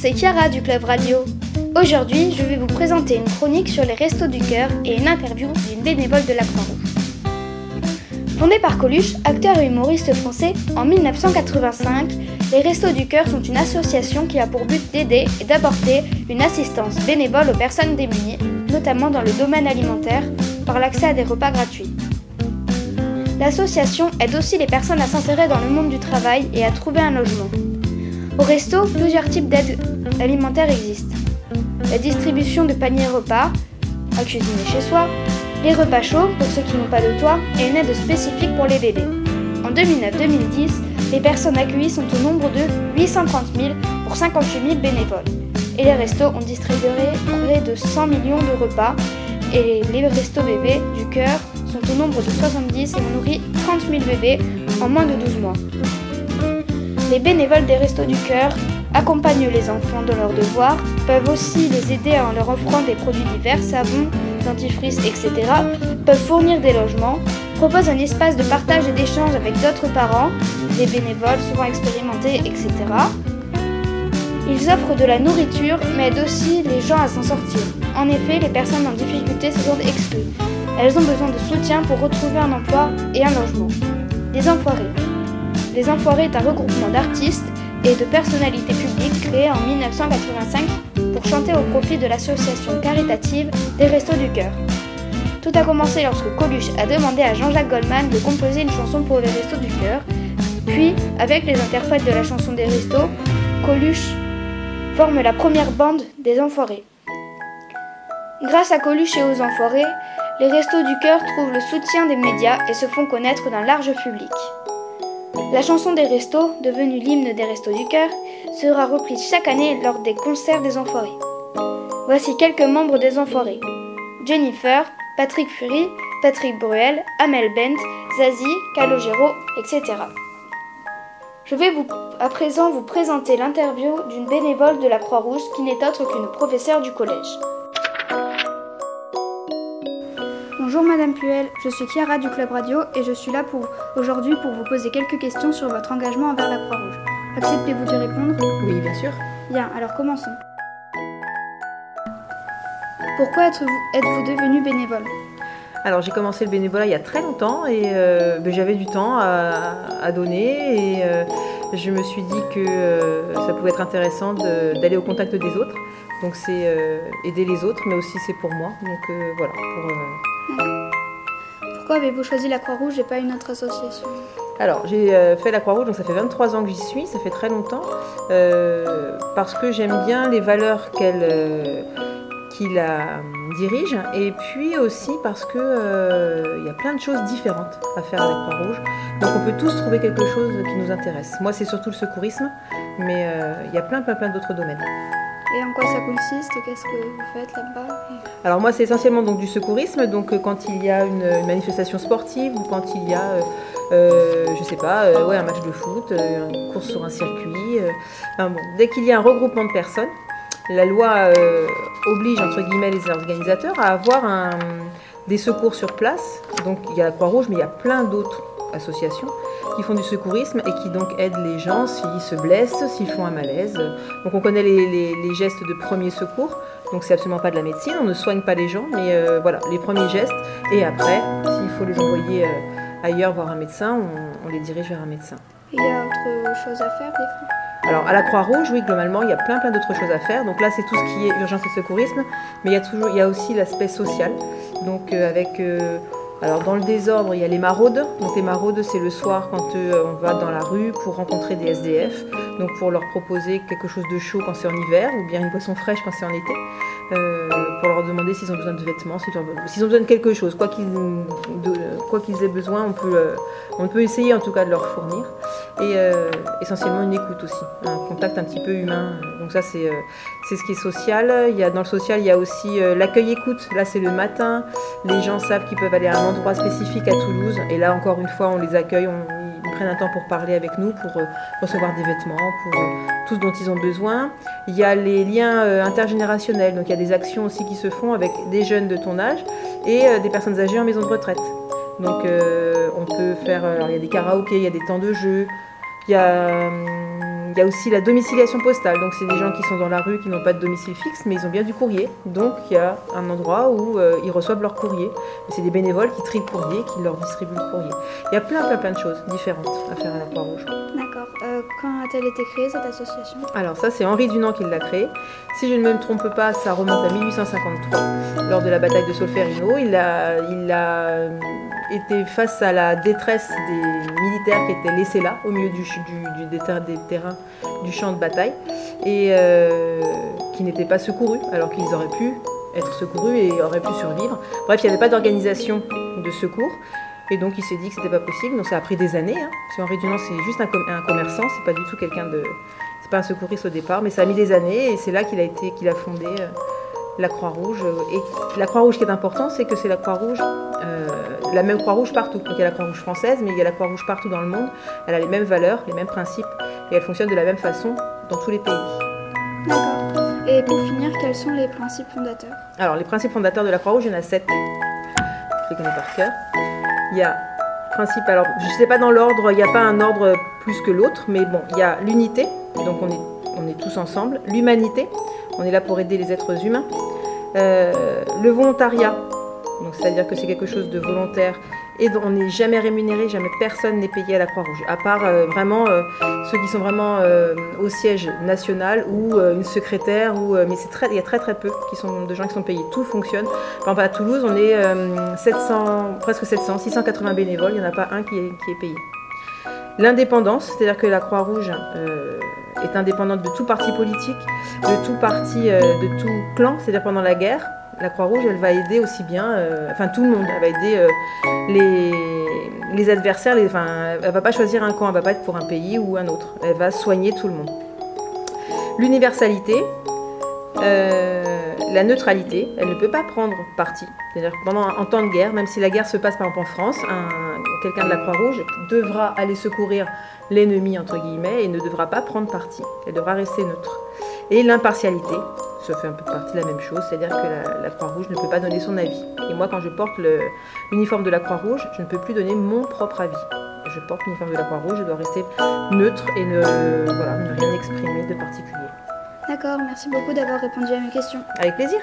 c'est Chiara du Club Radio. Aujourd'hui, je vais vous présenter une chronique sur les Restos du Cœur et une interview d'une bénévole de la Croix-Rouge. Fondée par Coluche, acteur et humoriste français, en 1985, les Restos du Cœur sont une association qui a pour but d'aider et d'apporter une assistance bénévole aux personnes démunies, notamment dans le domaine alimentaire, par l'accès à des repas gratuits. L'association aide aussi les personnes à s'insérer dans le monde du travail et à trouver un logement. Au resto, plusieurs types d'aides alimentaires existent. La distribution de paniers repas, à cuisiner chez soi, les repas chauds pour ceux qui n'ont pas de toit et une aide spécifique pour les bébés. En 2009-2010, les personnes accueillies sont au nombre de 830 000 pour 58 000 bénévoles. Et les restos ont distribué près de 100 millions de repas et les restos bébés du cœur sont au nombre de 70 et ont nourri 30 000 bébés en moins de 12 mois. Les bénévoles des Restos du Cœur accompagnent les enfants dans leurs devoirs, peuvent aussi les aider en leur offrant des produits divers, savons, dentifrice, etc., peuvent fournir des logements, proposent un espace de partage et d'échange avec d'autres parents, des bénévoles souvent expérimentés, etc. Ils offrent de la nourriture, mais aident aussi les gens à s'en sortir. En effet, les personnes en difficulté se sentent exclues. Elles ont besoin de soutien pour retrouver un emploi et un logement. Les Enfoirés. Les Enfoirés est un regroupement d'artistes et de personnalités publiques créé en 1985 pour chanter au profit de l'association caritative des Restos du Cœur. Tout a commencé lorsque Coluche a demandé à Jean-Jacques Goldman de composer une chanson pour les Restos du Cœur. Puis, avec les interprètes de la chanson des Restos, Coluche forme la première bande des Enfoirés. Grâce à Coluche et aux Enfoirés, les Restos du Cœur trouvent le soutien des médias et se font connaître d'un large public. La chanson des Restos, devenue l'hymne des Restos du Cœur, sera reprise chaque année lors des concerts des Enfoirés. Voici quelques membres des Enfoirés. Jennifer, Patrick Fury, Patrick Bruel, Amel Bent, Zazie, Calogero, etc. Je vais à présent vous présenter l'interview d'une bénévole de la Croix-Rouge qui n'est autre qu'une professeure du collège. Bonjour Madame Puel, je suis Chiara du Club Radio et je suis là pour aujourd'hui pour vous poser quelques questions sur votre engagement envers la Croix-Rouge. Acceptez-vous de répondre? Oui, bien sûr. Bien, alors commençons. Pourquoi êtes-vous êtes devenu bénévole? Alors j'ai commencé le bénévolat il y a très longtemps et euh, ben, j'avais du temps à, donner et euh, je me suis dit que euh, ça pouvait être intéressant d'aller au contact des autres. Donc c'est aider les autres mais aussi c'est pour moi. Donc voilà, pour pourquoi avez-vous choisi la Croix-Rouge et pas une autre association alors, j'ai euh, fait la Croix-Rouge, donc ça fait 23 ans que j'y suis, ça fait très longtemps, euh, parce que j'aime bien les valeurs qu'elle euh, la dirige, et puis aussi parce qu'il il y a plein de choses différentes à faire à la Croix-Rouge. Donc on peut tous trouver quelque chose qui nous intéresse. Moi, c'est surtout le secourisme, mais il y a plein, plein, plein d'autres domaines. Et en quoi ça consiste? Qu'est-ce que vous faites là-bas? Alors moi c'est essentiellement donc du secourisme, donc euh, quand il y a une, manifestation sportive ou quand il y a, euh, euh, je sais pas, ouais, un match de foot, une course sur un circuit, bon, dès qu'il y a un regroupement de personnes, la loi oblige entre guillemets les organisateurs à avoir un, des secours sur place. Donc il y a la Croix-Rouge, mais il y a plein d'autres associations qui font du secourisme et qui donc aident les gens s'ils se blessent, s'ils font un malaise. Donc on connaît les, gestes de premier secours, donc c'est absolument pas de la médecine, on ne soigne pas les gens, mais euh, voilà, les premiers gestes. Et après, s'il faut les envoyer euh, ailleurs voir un médecin, on, les dirige vers un médecin. Il y a autre chose à faire des fois? Alors à la Croix-Rouge, oui, globalement, il y a plein plein d'autres choses à faire. Donc là, c'est tout ce qui est urgence et secourisme, mais il y a toujours, il y a aussi l'aspect social. Donc euh, avec alors dans le désordre, il y a les maraudes. Donc les maraudes, c'est le soir quand euh, on va dans la rue pour rencontrer des SDF, donc pour leur proposer quelque chose de chaud quand c'est en hiver, ou bien une boisson fraîche quand c'est en été, euh, pour leur demander s'ils ont besoin de vêtements, s'ils ont, besoin de quelque chose, quoi qu'ils aient besoin, on peut, euh, on peut essayer en tout cas de leur fournir. Et essentiellement une écoute aussi, un contact un petit peu humain. Donc ça c'est ce qui est social. Il y a, dans le social, il y a aussi l'accueil écoute. Là c'est le matin, les gens savent qu'ils peuvent aller à un endroit spécifique à Toulouse. Et là, encore une fois, on les accueille, un temps pour parler avec nous, pour euh, recevoir des vêtements, pour euh, tout ce dont ils ont besoin. Il y a les liens euh, intergénérationnels, donc il y a des actions aussi qui se font avec des jeunes de ton âge et des personnes âgées en maison de retraite. Donc on peut faire, alors il y a des karaokés, il y a des temps de jeu, il y a, y a aussi la domiciliation postale. Donc c'est des gens qui sont dans la rue, qui n'ont pas de domicile fixe, mais ils ont bien du courrier. Donc il y a un endroit où euh, ils reçoivent leur courrier. C'est des bénévoles qui trient le courrier, qui leur distribuent le courrier. Il y a plein, plein, plein de choses différentes à faire à la Croix-Rouge. D'accord. Euh, quand a-t-elle été créée cette association? Alors ça, c'est Henri Dunant qui l'a créée. Si je ne me trompe pas, ça remonte à 1853, lors de la bataille de Solferino. Il a, il a était face à la détresse des militaires qui étaient laissés là, au milieu du, du, des, terrains du champ de bataille, et euh, qui n'étaient pas secourus, alors qu'ils auraient pu être secourus et auraient pu survivre. Bref, il n'y avait pas d'organisation de secours. Et donc il s'est dit que c'était pas possible. Donc ça a pris des années. Hein. Parce Henri Dunant c'est juste un, un commerçant, c'est pas du tout quelqu'un de, c'est pas un secouriste au départ, mais ça a mis des années et c'est là qu'il a été, qu'il a fondé euh, la Croix-Rouge. Et la Croix-Rouge qui est important, c'est que c'est la Croix-Rouge euh, la même Croix-Rouge partout. Donc il y a la Croix-Rouge française, mais il y a la Croix-Rouge partout dans le monde. Elle a les mêmes valeurs, les mêmes principes, et elle fonctionne de la même façon dans tous les pays. D'accord. Et pour finir, quels sont les principes fondateurs? Alors les principes fondateurs de la Croix-Rouge, il y en a sept. Je les connais par cœur. Il y a principe, alors je ne sais pas dans l'ordre, il n'y a pas un ordre plus que l'autre, mais bon, il y a l'unité, donc on est, on est tous ensemble, l'humanité, on est là pour aider les êtres humains, euh, le volontariat, donc c'est-à-dire que c'est quelque chose de volontaire et on n'est jamais rémunéré, jamais personne n'est payé à la Croix-Rouge, à part euh, vraiment euh, ceux qui sont vraiment euh, au siège national ou une secrétaire, mais il y a très très peu qui sont, de gens qui sont payés. Tout fonctionne. Par exemple, à Toulouse, on est 700, presque 700, 680 bénévoles, il n'y en a pas un qui est, qui est payé. L'indépendance, c'est-à-dire que la Croix-Rouge est indépendante de tout parti politique, de tout parti, de tout clan, c'est-à-dire pendant la guerre, la Croix-Rouge, elle va aider aussi bien, euh, enfin tout le monde, elle va aider euh, les, adversaires, les, enfin, elle va pas choisir un camp, elle va pas être pour un pays ou un autre, elle va soigner tout le monde. L'universalité, euh, la neutralité, elle ne peut pas prendre parti. C'est-à-dire que pendant en temps de guerre, même si la guerre se passe par exemple en France, quelqu'un de la Croix-Rouge devra aller secourir l'ennemi entre guillemets et ne devra pas prendre parti. Elle devra rester neutre. Et l'impartialité, ça fait un peu partie de la même chose, c'est-à-dire que la, Croix-Rouge ne peut pas donner son avis. Et moi, quand je porte l'uniforme de la Croix-Rouge, je ne peux plus donner mon propre avis. Je porte l'uniforme de la Croix-Rouge, je dois rester neutre et ne, ne rien exprimer de particulier. D'accord, merci beaucoup d'avoir répondu à mes questions. Avec plaisir.